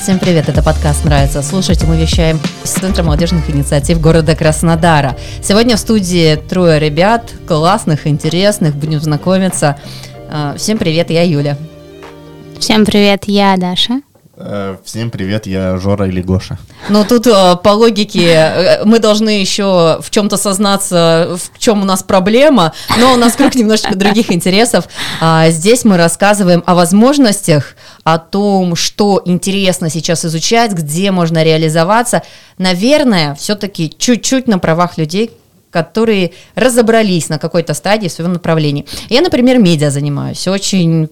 Всем привет, это подкаст «Нравится слушать», мы вещаем с Центра молодежных инициатив города Краснодара. Сегодня в студии трое ребят, классных, интересных, будем знакомиться. А, всем привет, я Юля. Всем привет, я Даша. Э, всем привет, я Жора или Гоша. Ну тут э, по логике э, мы должны еще в чем-то сознаться, в чем у нас проблема, но у нас круг немножечко других интересов. А, здесь мы рассказываем о возможностях, о том, что интересно сейчас изучать, где можно реализоваться. Наверное, все-таки чуть-чуть на правах людей, которые разобрались на какой-то стадии в своем направлении. Я, например, медиа занимаюсь, очень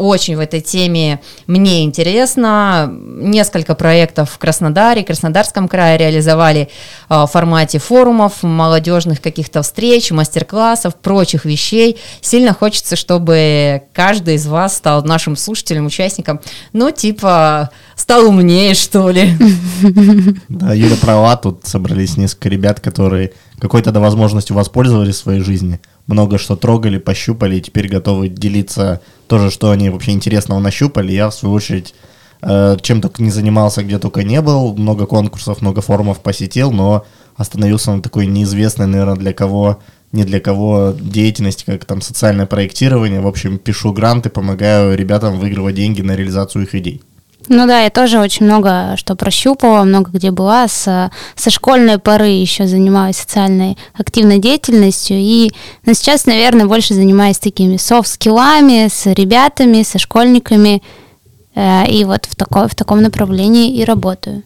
очень в этой теме мне интересно. Несколько проектов в Краснодаре, Краснодарском крае реализовали э, в формате форумов, молодежных каких-то встреч, мастер-классов, прочих вещей. Сильно хочется, чтобы каждый из вас стал нашим слушателем, участником, ну, типа, стал умнее, что ли. Да, Юля права, тут собрались несколько ребят, которые какой-то возможностью воспользовались в своей жизни, много что трогали, пощупали, и теперь готовы делиться тоже, что они вообще интересного нащупали. Я, в свою очередь, э, чем только не занимался, где только не был, много конкурсов, много форумов посетил, но остановился на такой неизвестной, наверное, для кого не для кого деятельности, как там социальное проектирование. В общем, пишу гранты, помогаю ребятам выигрывать деньги на реализацию их идей. Ну да, я тоже очень много что прощупала, много где была. С, со школьной поры еще занималась социальной активной деятельностью. И ну, сейчас, наверное, больше занимаюсь такими софт-скиллами с ребятами, со школьниками. Э, и вот в, такой, в таком направлении и работаю.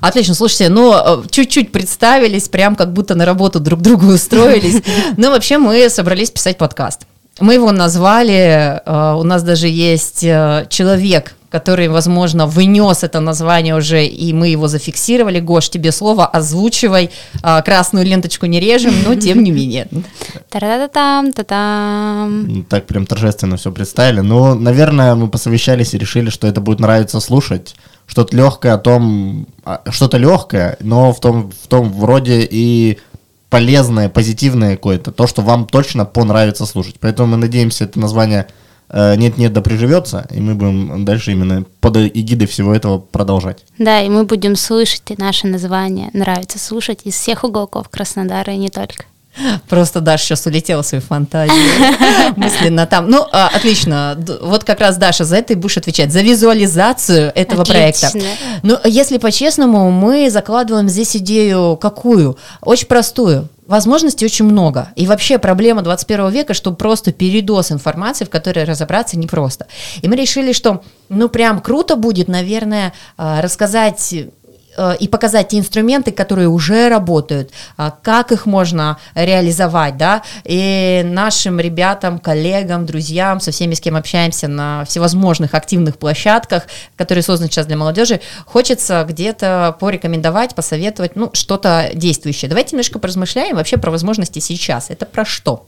Отлично, слушайте, ну, э, чуть-чуть представились, прям как будто на работу друг другу устроились. Но вообще мы собрались писать подкаст. Мы его назвали, э, у нас даже есть э, человек, который, возможно, вынес это название уже, и мы его зафиксировали. Гош, тебе слово, озвучивай. Э, красную ленточку не режем, но тем не менее. Та-та-там, та-там. Так прям торжественно все представили. Ну, наверное, мы посовещались и решили, что это будет нравиться слушать. Что-то легкое о том, а, что-то легкое, но в том, в том вроде и полезное, позитивное какое-то, то, что вам точно понравится слушать. Поэтому мы надеемся, это название э, «Нет-нет, да приживется», и мы будем дальше именно под эгидой всего этого продолжать. Да, и мы будем слышать и наше название «Нравится слушать» из всех уголков Краснодара и не только. Просто Даша сейчас улетела в свою фантазию мысленно там. Ну, а, отлично. Вот как раз, Даша, за это и будешь отвечать. За визуализацию этого Отлично. проекта. Ну, если по-честному, мы закладываем здесь идею какую? Очень простую. Возможностей очень много. И вообще проблема 21 века, что просто передос информации, в которой разобраться непросто. И мы решили, что ну прям круто будет, наверное, а, рассказать и показать те инструменты, которые уже работают, а, как их можно реализовать, да, и нашим ребятам, коллегам, друзьям, со всеми, с кем общаемся на всевозможных активных площадках, которые созданы сейчас для молодежи, хочется где-то порекомендовать, посоветовать, ну, что-то действующее. Давайте немножко поразмышляем вообще про возможности сейчас. Это про что?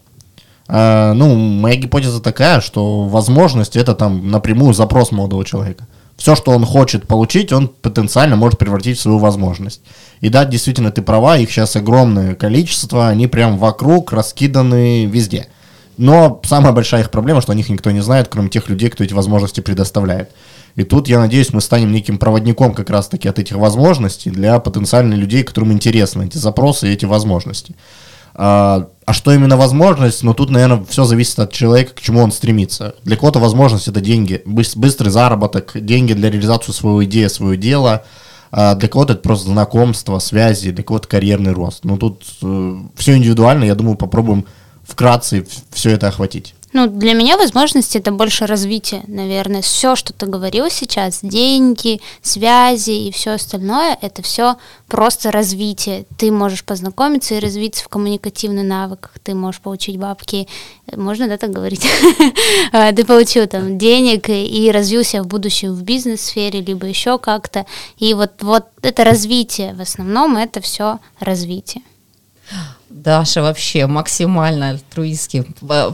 А, ну, моя гипотеза такая, что возможность это там напрямую запрос молодого человека все, что он хочет получить, он потенциально может превратить в свою возможность. И да, действительно, ты права, их сейчас огромное количество, они прям вокруг раскиданы везде. Но самая большая их проблема, что о них никто не знает, кроме тех людей, кто эти возможности предоставляет. И тут, я надеюсь, мы станем неким проводником как раз-таки от этих возможностей для потенциальных людей, которым интересны эти запросы и эти возможности. А, а что именно возможность? Ну, тут, наверное, все зависит от человека, к чему он стремится. Для кого-то возможность – это деньги, быстрый заработок, деньги для реализации своего идеи, своего дела. А для кого-то это просто знакомство, связи, для кого-то карьерный рост. Ну, тут э, все индивидуально, я думаю, попробуем вкратце все это охватить. Ну, для меня возможности это больше развитие, наверное. Все, что ты говорил сейчас, деньги, связи и все остальное, это все просто развитие. Ты можешь познакомиться и развиться в коммуникативных навыках, ты можешь получить бабки, можно, да, так говорить? А, ты получил там денег и развился в будущем в бизнес-сфере, либо еще как-то. И вот, вот это развитие, в основном это все развитие. Даша вообще максимально альтруистски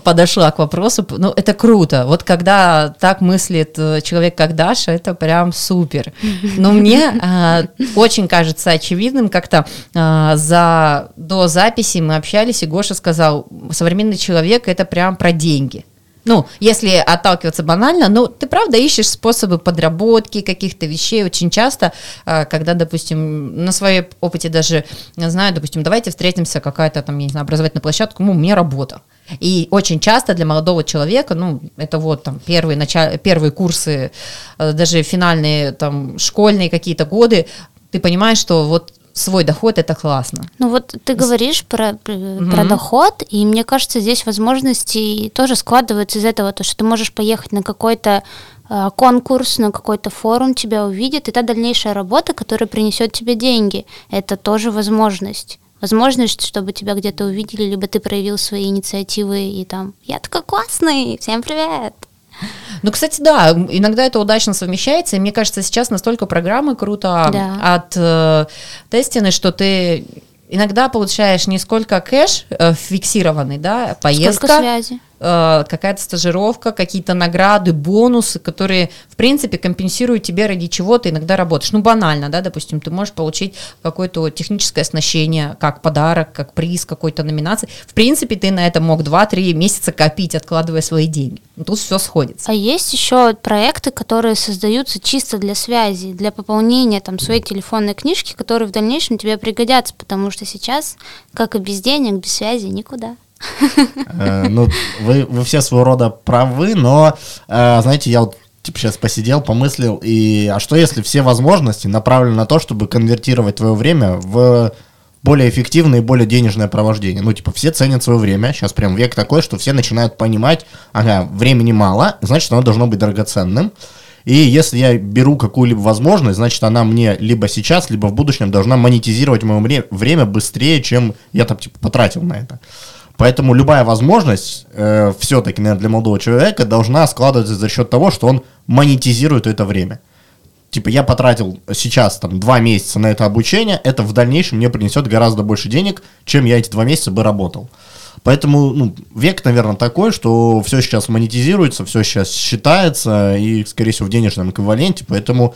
подошла к вопросу. Ну, это круто. Вот когда так мыслит э, человек, как Даша, это прям супер. Но мне э, очень кажется очевидным, как-то э, за, до записи мы общались, и Гоша сказал, современный человек — это прям про деньги. Ну, если отталкиваться банально, ну, ты правда ищешь способы подработки каких-то вещей очень часто, а, когда, допустим, на своем опыте даже, знаю, допустим, давайте встретимся, какая-то там, я не знаю, образовательная площадка, ну, мне работа. И очень часто для молодого человека, ну, это вот там первые, началь... первые курсы, э, даже финальные там школьные какие-то годы, ты понимаешь, что вот свой доход это классно. Ну вот ты говоришь про, mm-hmm. про доход, и мне кажется, здесь возможности тоже складываются из этого, то, что ты можешь поехать на какой-то э, конкурс, на какой-то форум, тебя увидят, и та дальнейшая работа, которая принесет тебе деньги, это тоже возможность возможность, чтобы тебя где-то увидели, либо ты проявил свои инициативы и там «Я такой классный! Всем привет!» Ну, кстати, да, иногда это удачно совмещается, и мне кажется, сейчас настолько программы круто да. от э, тестины, что ты иногда получаешь не сколько кэш э, фиксированный, да, поездка. Сколько связи Э, какая-то стажировка, какие-то награды, бонусы, которые, в принципе, компенсируют тебе, ради чего ты иногда работаешь. Ну, банально, да, допустим, ты можешь получить какое-то техническое оснащение, как подарок, как приз какой-то номинации. В принципе, ты на это мог 2-3 месяца копить, откладывая свои деньги. Тут все сходится. А есть еще проекты, которые создаются чисто для связи, для пополнения там своей телефонной книжки, которые в дальнейшем тебе пригодятся, потому что сейчас, как и без денег, без связи, никуда. Э, ну, вы, вы все своего рода правы, но, э, знаете, я вот типа сейчас посидел, помыслил, и а что если все возможности направлены на то, чтобы конвертировать твое время в более эффективное и более денежное провождение. Ну, типа, все ценят свое время. Сейчас прям век такой, что все начинают понимать, ага, времени мало, значит, оно должно быть драгоценным. И если я беру какую-либо возможность, значит, она мне либо сейчас, либо в будущем должна монетизировать мое время быстрее, чем я там, типа, потратил на это. Поэтому любая возможность, э, все-таки, наверное, для молодого человека должна складываться за счет того, что он монетизирует это время. Типа, я потратил сейчас там два месяца на это обучение, это в дальнейшем мне принесет гораздо больше денег, чем я эти два месяца бы работал. Поэтому ну, век, наверное, такой, что все сейчас монетизируется, все сейчас считается, и, скорее всего, в денежном эквиваленте. Поэтому,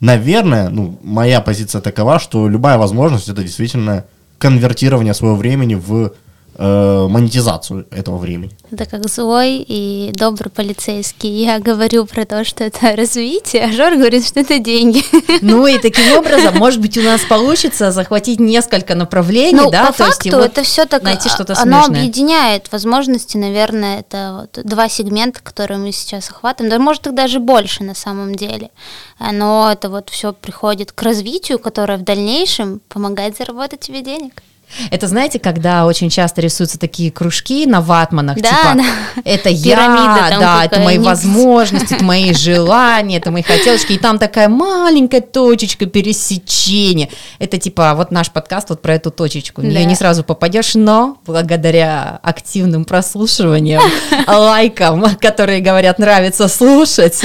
наверное, ну, моя позиция такова, что любая возможность это действительно конвертирование своего времени в э, монетизацию этого времени. Это как злой и добрый полицейский. Я говорю про то, что это развитие, а Жор говорит, что это деньги. Ну и таким образом, может быть, у нас получится захватить несколько направлений, ну, да? По то факту есть, это все так, найти что-то оно смежное. объединяет возможности, наверное, это вот два сегмента, которые мы сейчас охватываем, да, может их даже больше на самом деле. Но это вот все приходит к развитию, которое в дальнейшем помогает заработать тебе денег. Это знаете, когда очень часто рисуются такие кружки на ватманах, да, типа да. это я, да, это мои возможности, это мои желания, это мои хотелочки, и там такая маленькая точечка пересечения. Это типа вот наш подкаст вот про эту точечку. Да. не сразу попадешь, но благодаря активным прослушиваниям, лайкам, которые говорят нравится слушать,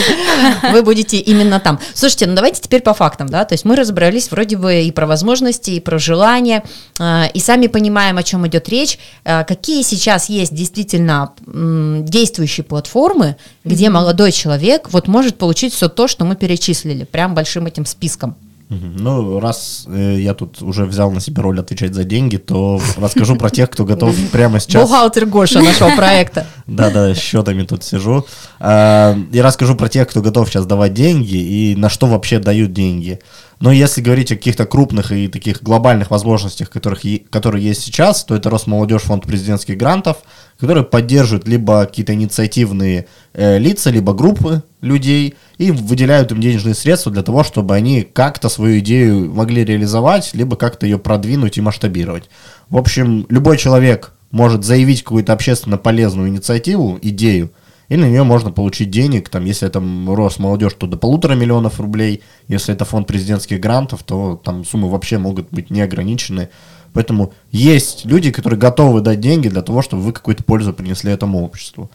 вы будете именно там. Слушайте, ну давайте теперь по фактам, да, то есть мы разобрались вроде бы и про возможности, и про желания, а, и сами понимаем, о чем идет речь, э, какие сейчас есть действительно действующие платформы, где mm-hmm. молодой человек вот может получить все то, что мы перечислили, прям большим этим списком. Ну, раз э, я тут уже взял на себя роль отвечать за деньги, то расскажу про тех, кто готов прямо сейчас... Бухгалтер Гоша нашего проекта. Да-да, счетами тут сижу. А, и расскажу про тех, кто готов сейчас давать деньги и на что вообще дают деньги. Но если говорить о каких-то крупных и таких глобальных возможностях, которых, которые есть сейчас, то это Росмолодежь, фонд президентских грантов, которые поддерживают либо какие-то инициативные э, лица, либо группы людей и выделяют им денежные средства для того, чтобы они как-то свою идею могли реализовать, либо как-то ее продвинуть и масштабировать. В общем, любой человек может заявить какую-то общественно полезную инициативу, идею, и на нее можно получить денег, там, если это Росмолодежь, то до полутора миллионов рублей, если это фонд президентских грантов, то там суммы вообще могут быть неограничены. Поэтому есть люди, которые готовы дать деньги для того, чтобы вы какую-то пользу принесли этому обществу.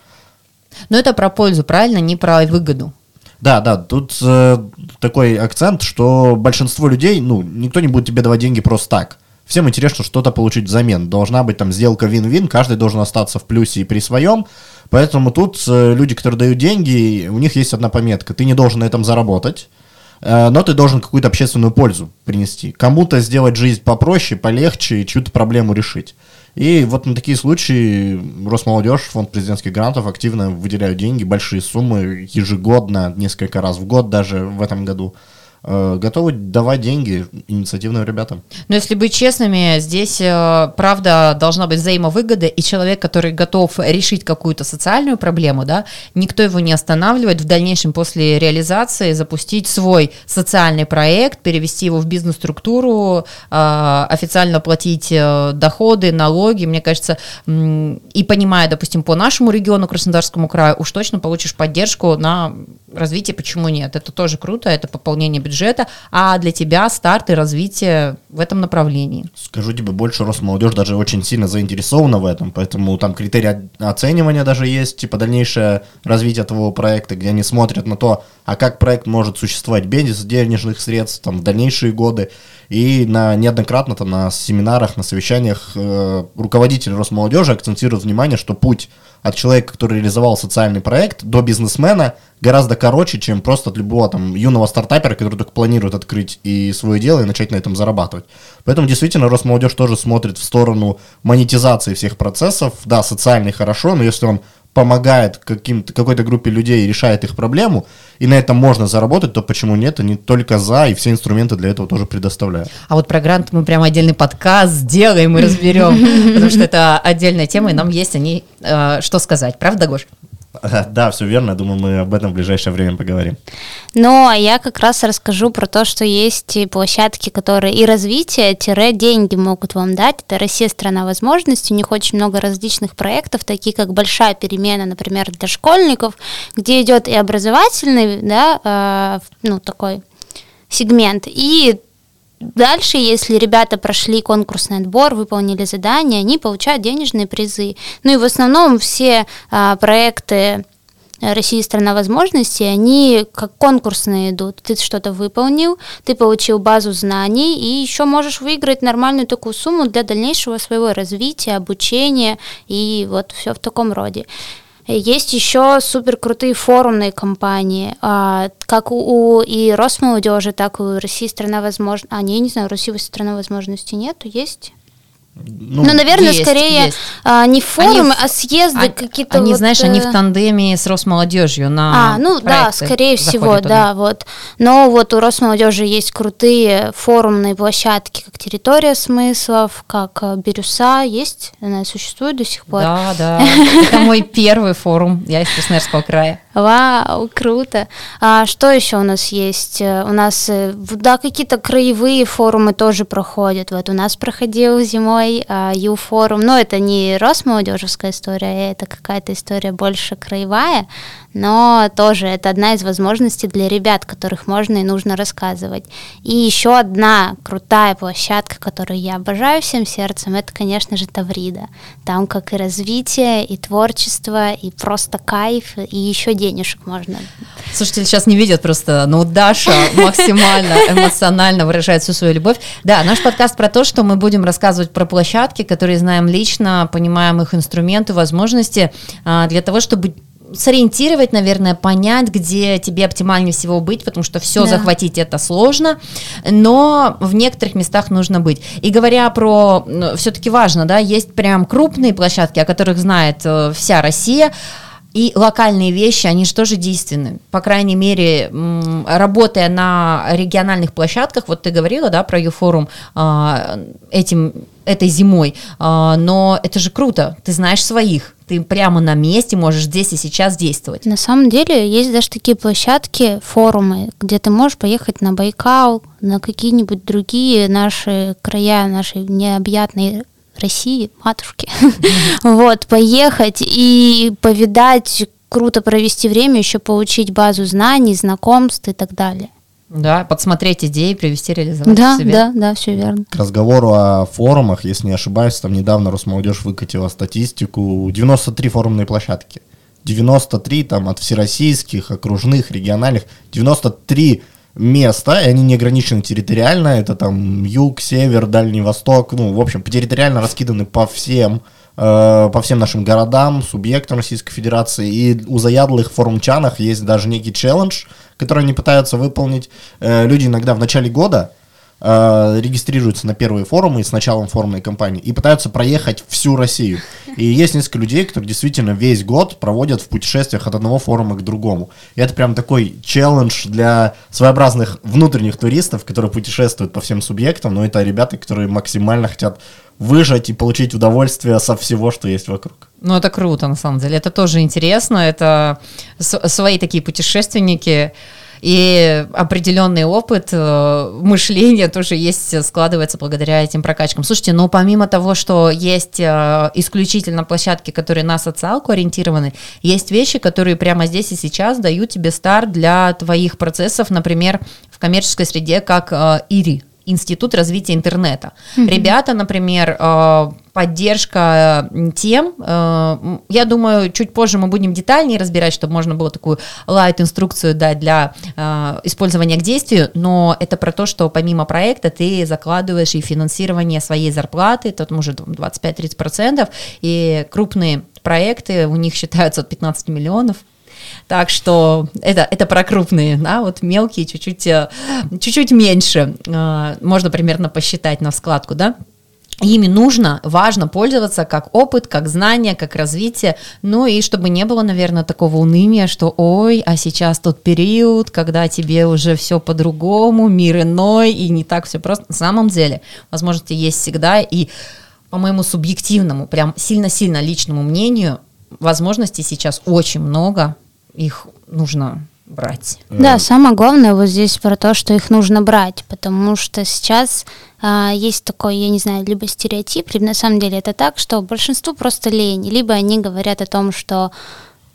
Но это про пользу, правильно, не про выгоду. Да, да, тут э, такой акцент, что большинство людей, ну, никто не будет тебе давать деньги просто так. Всем интересно что-то получить взамен. Должна быть там сделка вин-вин, каждый должен остаться в плюсе и при своем. Поэтому тут э, люди, которые дают деньги, у них есть одна пометка. Ты не должен на этом заработать. э, но ты должен какую-то общественную пользу принести. Кому-то сделать жизнь попроще, полегче чью-то проблему решить. И вот на такие случаи Росмолодежь, фонд президентских грантов активно выделяют деньги, большие суммы ежегодно, несколько раз в год даже в этом году. Э, готовы давать деньги инициативным ребятам. Но если быть честными, здесь э, правда должна быть взаимовыгода, и человек, который готов решить какую-то социальную проблему, да, никто его не останавливает в дальнейшем после реализации запустить свой социальный проект, перевести его в бизнес-структуру, э, официально платить доходы, налоги, мне кажется, и понимая, допустим, по нашему региону, Краснодарскому краю, уж точно получишь поддержку на развитие, почему нет? Это тоже круто, это пополнение бюджета, а для тебя старт и развитие в этом направлении. Скажу тебе больше, Росмолодежь даже очень сильно заинтересована в этом, поэтому там критерии оценивания даже есть, типа дальнейшее развитие твоего проекта, где они смотрят на то, а как проект может существовать без денежных средств там, в дальнейшие годы. И на, неоднократно там, на семинарах, на совещаниях э, руководители Росмолодежи акцентируют внимание, что путь от человека, который реализовал социальный проект, до бизнесмена гораздо короче, чем просто от любого там юного стартапера, который только планирует открыть и свое дело и начать на этом зарабатывать. Поэтому действительно Росмолодежь тоже смотрит в сторону монетизации всех процессов. Да, социальный хорошо, но если он помогает каким-то, какой-то группе людей и решает их проблему, и на этом можно заработать, то почему нет? Они только за, и все инструменты для этого тоже предоставляют. А вот про грант мы прям отдельный подкаст сделаем и разберем, потому что это отдельная тема, и нам есть о ней э, что сказать. Правда, Гош? Да, все верно. Думаю, мы об этом в ближайшее время поговорим. Ну, а я как раз расскажу про то, что есть площадки, которые и развитие-деньги могут вам дать. Это Россия страна возможностей. У них очень много различных проектов, такие как большая перемена, например, для школьников, где идет и образовательный, да, э, ну такой сегмент, и Дальше, если ребята прошли конкурсный отбор, выполнили задания, они получают денежные призы. Ну и в основном все а, проекты России страна возможностей, они как конкурсные идут. Ты что-то выполнил, ты получил базу знаний и еще можешь выиграть нормальную такую сумму для дальнейшего своего развития, обучения и вот все в таком роде. Есть еще супер крутые форумные компании, а, как у, и Росмолодежи, так и у России страна возможностей. А, не, не знаю, у России страна возможностей нету, есть? Ну, ну наверное, есть, скорее есть. А, не форумы, они, а съезды а, какие-то. Они, вот, знаешь, они в э, тандеме с Росмолодежью на. А, ну да, скорее всего, туда. да, вот. Но вот у Росмолодежи есть крутые форумные площадки, как территория смыслов, как э, Бирюса, есть, она существует до сих пор. Да, да. Это мой первый форум, я из Красноярского края. Вау, круто. А что еще у нас есть? Э, у нас, да, какие-то краевые форумы тоже проходят. Вот у нас проходил зимой мой а, Ю-форум, но это не Росмолодежевская история, это какая-то история больше краевая, но тоже это одна из возможностей для ребят, которых можно и нужно рассказывать. И еще одна крутая площадка, которую я обожаю всем сердцем, это, конечно же, Таврида. Там как и развитие, и творчество, и просто кайф, и еще денежек можно. Слушайте, сейчас не видят просто, но Даша максимально эмоционально выражает всю свою любовь. Да, наш подкаст про то, что мы будем рассказывать про площадки, которые знаем лично, понимаем их инструменты, возможности, а, для того, чтобы сориентировать, наверное, понять, где тебе оптимальнее всего быть, потому что все да. захватить это сложно, но в некоторых местах нужно быть. И говоря про, ну, все-таки важно, да, есть прям крупные площадки, о которых знает э, вся Россия, и локальные вещи, они же тоже действенны. По крайней мере, работая на региональных площадках, вот ты говорила, да, про Юфорум а, этим, этой зимой, а, но это же круто, ты знаешь своих, ты прямо на месте можешь здесь и сейчас действовать. На самом деле есть даже такие площадки, форумы, где ты можешь поехать на Байкал, на какие-нибудь другие наши края, нашей необъятной России, матушки, вот, поехать и повидать, круто провести время, еще получить базу знаний, знакомств и так далее. Да, подсмотреть идеи, привести реализовать да, себе. Да, да, все верно. К разговору о форумах, если не ошибаюсь, там недавно Росмолодежь выкатила статистику, 93 форумные площадки. 93 там от всероссийских, окружных, региональных, 93 места, и они не ограничены территориально, это там юг, север, дальний восток, ну, в общем, территориально раскиданы по всем по всем нашим городам, субъектам Российской Федерации, и у заядлых форумчанах есть даже некий челлендж, который они пытаются выполнить. Э, люди иногда в начале года э, регистрируются на первые форумы с началом форумной кампании и пытаются проехать всю Россию. И есть несколько людей, которые действительно весь год проводят в путешествиях от одного форума к другому. И это прям такой челлендж для своеобразных внутренних туристов, которые путешествуют по всем субъектам, но это ребята, которые максимально хотят выжать и получить удовольствие со всего, что есть вокруг. Ну, это круто, на самом деле. Это тоже интересно. Это свои такие путешественники и определенный опыт э, мышления тоже есть, складывается благодаря этим прокачкам. Слушайте, ну помимо того, что есть э, исключительно площадки, которые на социалку ориентированы, есть вещи, которые прямо здесь и сейчас дают тебе старт для твоих процессов, например, в коммерческой среде, как э, ИРИ, Институт развития интернета. Mm-hmm. Ребята, например, э, поддержка тем, э, я думаю, чуть позже мы будем детальнее разбирать, чтобы можно было такую лайт-инструкцию дать для э, использования к действию, но это про то, что помимо проекта ты закладываешь и финансирование своей зарплаты, тут может 25-30%, и крупные проекты, у них считаются от 15 миллионов, так что это, это про крупные, да, вот мелкие чуть-чуть, э, чуть-чуть меньше, э, можно примерно посчитать на складку, да. Ими нужно, важно пользоваться как опыт, как знание, как развитие, ну и чтобы не было, наверное, такого уныния, что ой, а сейчас тот период, когда тебе уже все по-другому, мир иной, и не так все просто. На самом деле возможности есть всегда, и по моему субъективному, прям сильно-сильно личному мнению, возможностей сейчас очень много, их нужно брать. Да, самое главное вот здесь про то, что их нужно брать, потому что сейчас а, есть такой, я не знаю, либо стереотип, либо на самом деле это так, что большинству просто лень, либо они говорят о том, что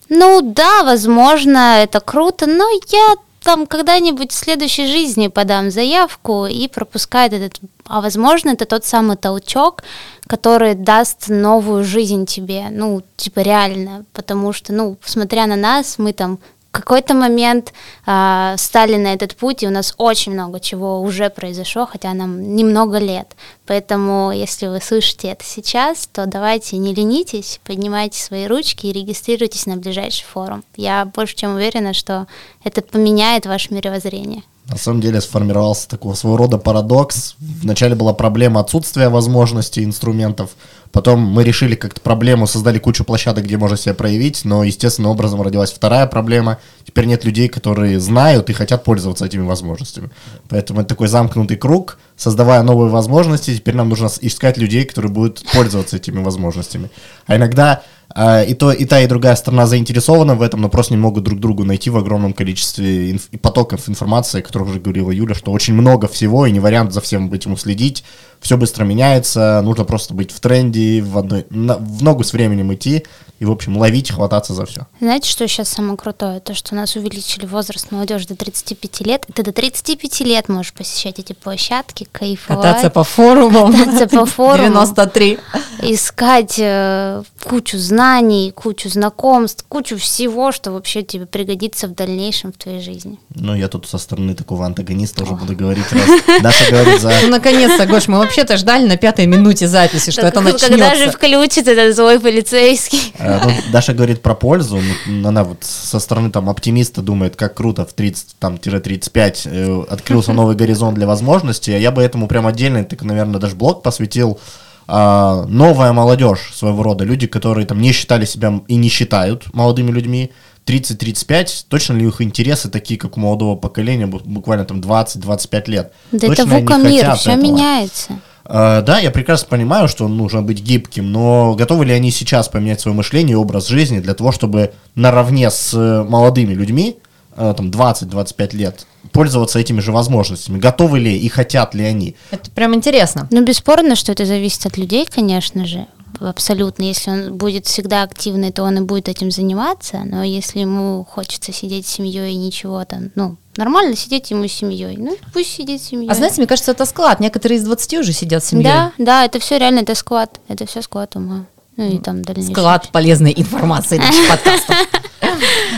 ну да, возможно, это круто, но я там когда-нибудь в следующей жизни подам заявку и пропускает этот, а возможно, это тот самый толчок, который даст новую жизнь тебе, ну, типа реально, потому что, ну, смотря на нас, мы там какой-то момент э, стали на этот путь, и у нас очень много чего уже произошло, хотя нам немного лет. Поэтому, если вы слышите это сейчас, то давайте не ленитесь, поднимайте свои ручки и регистрируйтесь на ближайший форум. Я больше чем уверена, что это поменяет ваше мировоззрение. На самом деле сформировался такого своего рода парадокс. Вначале была проблема отсутствия возможностей инструментов, потом мы решили как-то проблему, создали кучу площадок, где можно себя проявить, но естественным образом родилась вторая проблема. Теперь нет людей, которые знают и хотят пользоваться этими возможностями. Поэтому это такой замкнутый круг. Создавая новые возможности, теперь нам нужно искать людей, которые будут пользоваться этими возможностями. А иногда а, и, то, и та, и другая сторона заинтересована в этом, но просто не могут друг другу найти в огромном количестве инф- потоков информации, о которых уже говорила Юля, что очень много всего, и не вариант за всем этим уследить. Все быстро меняется, нужно просто быть в тренде, в, одной, на, в ногу с временем идти, и, в общем, ловить, хвататься за все. Знаете, что сейчас самое крутое? То, что у нас увеличили возраст молодежи до 35 лет, и ты до 35 лет можешь посещать эти площадки, кайфовать. Кататься по форумам. Кататься по форумам. 93. Искать э, кучу знаний, кучу знакомств, кучу всего, что вообще тебе пригодится в дальнейшем в твоей жизни. Ну, я тут со стороны такого антагониста уже буду говорить, раз Даша говорит за... Ну, наконец-то, Гош, мы вообще-то ждали на пятой минуте записи, что это начнется. Когда же включится этот злой полицейский? Э, ну, Даша говорит про пользу, ну, она вот со стороны там оптимиста думает, как круто в 30, там, 35 э, открылся новый горизонт для возможностей, а я бы этому прям отдельно, так, наверное, даже блог посвятил а, новая молодежь своего рода, люди, которые там не считали себя и не считают молодыми людьми, 30-35, точно ли их интересы такие, как у молодого поколения, буквально там 20-25 лет? Да точно это ВУКа мир, все этого? меняется. Uh, да, я прекрасно понимаю, что нужно быть гибким, но готовы ли они сейчас поменять свое мышление и образ жизни для того, чтобы наравне с э, молодыми людьми, uh, там 20-25 лет, пользоваться этими же возможностями? Готовы ли и хотят ли они? Это прям интересно. Ну, бесспорно, что это зависит от людей, конечно же абсолютно. Если он будет всегда активный, то он и будет этим заниматься. Но если ему хочется сидеть с семьей и ничего там, ну, нормально сидеть ему с семьей. Ну, пусть сидит с семьей. А знаете, мне кажется, это склад. Некоторые из 20 уже сидят с семьей. Да, да, это все реально, это склад. Это все склад ума. Ну и там дальнейшее. Склад полезной информации наших подкастов.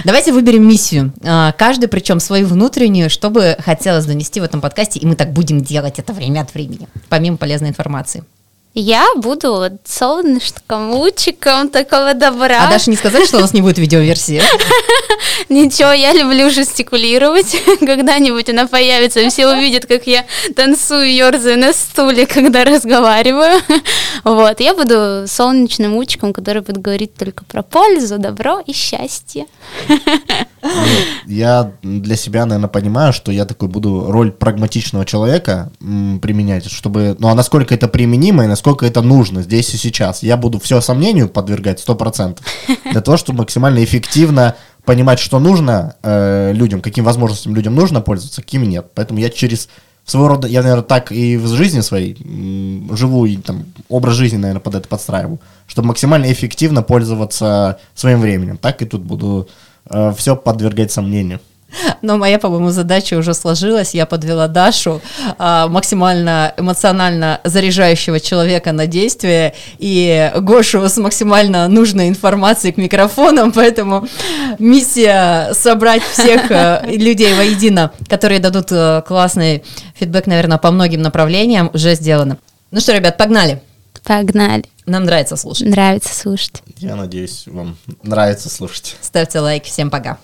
Давайте выберем миссию. А, каждый, причем свою внутреннюю, чтобы хотелось донести в этом подкасте, и мы так будем делать это время от времени, помимо полезной информации. Я буду вот солнышком, лучиком такого добра. А Даша не сказать, что у нас не будет видеоверсии? Ничего, я люблю жестикулировать. Когда-нибудь она появится, и все увидят, как я танцую, ерзаю на стуле, когда разговариваю. Вот, я буду солнечным лучиком, который будет говорить только про пользу, добро и счастье. Я для себя, наверное, понимаю, что я такой буду роль прагматичного человека применять, чтобы, ну а насколько это применимо и насколько это нужно здесь и сейчас. Я буду все сомнению подвергать 100%, для того, чтобы максимально эффективно понимать, что нужно э, людям, каким возможностям людям нужно пользоваться, какими нет. Поэтому я через своего рода, я, наверное, так и в жизни своей живу, и там образ жизни, наверное, под это подстраиваю, чтобы максимально эффективно пользоваться своим временем. Так и тут буду э, все подвергать сомнению. Но моя, по-моему, задача уже сложилась. Я подвела Дашу, а, максимально эмоционально заряжающего человека на действие, и Гошу с максимально нужной информацией к микрофонам, поэтому миссия собрать всех э, людей воедино, которые дадут э, классный фидбэк, наверное, по многим направлениям, уже сделана. Ну что, ребят, погнали. Погнали. Нам нравится слушать. Нравится слушать. Я надеюсь, вам нравится слушать. Ставьте лайк. Всем пока.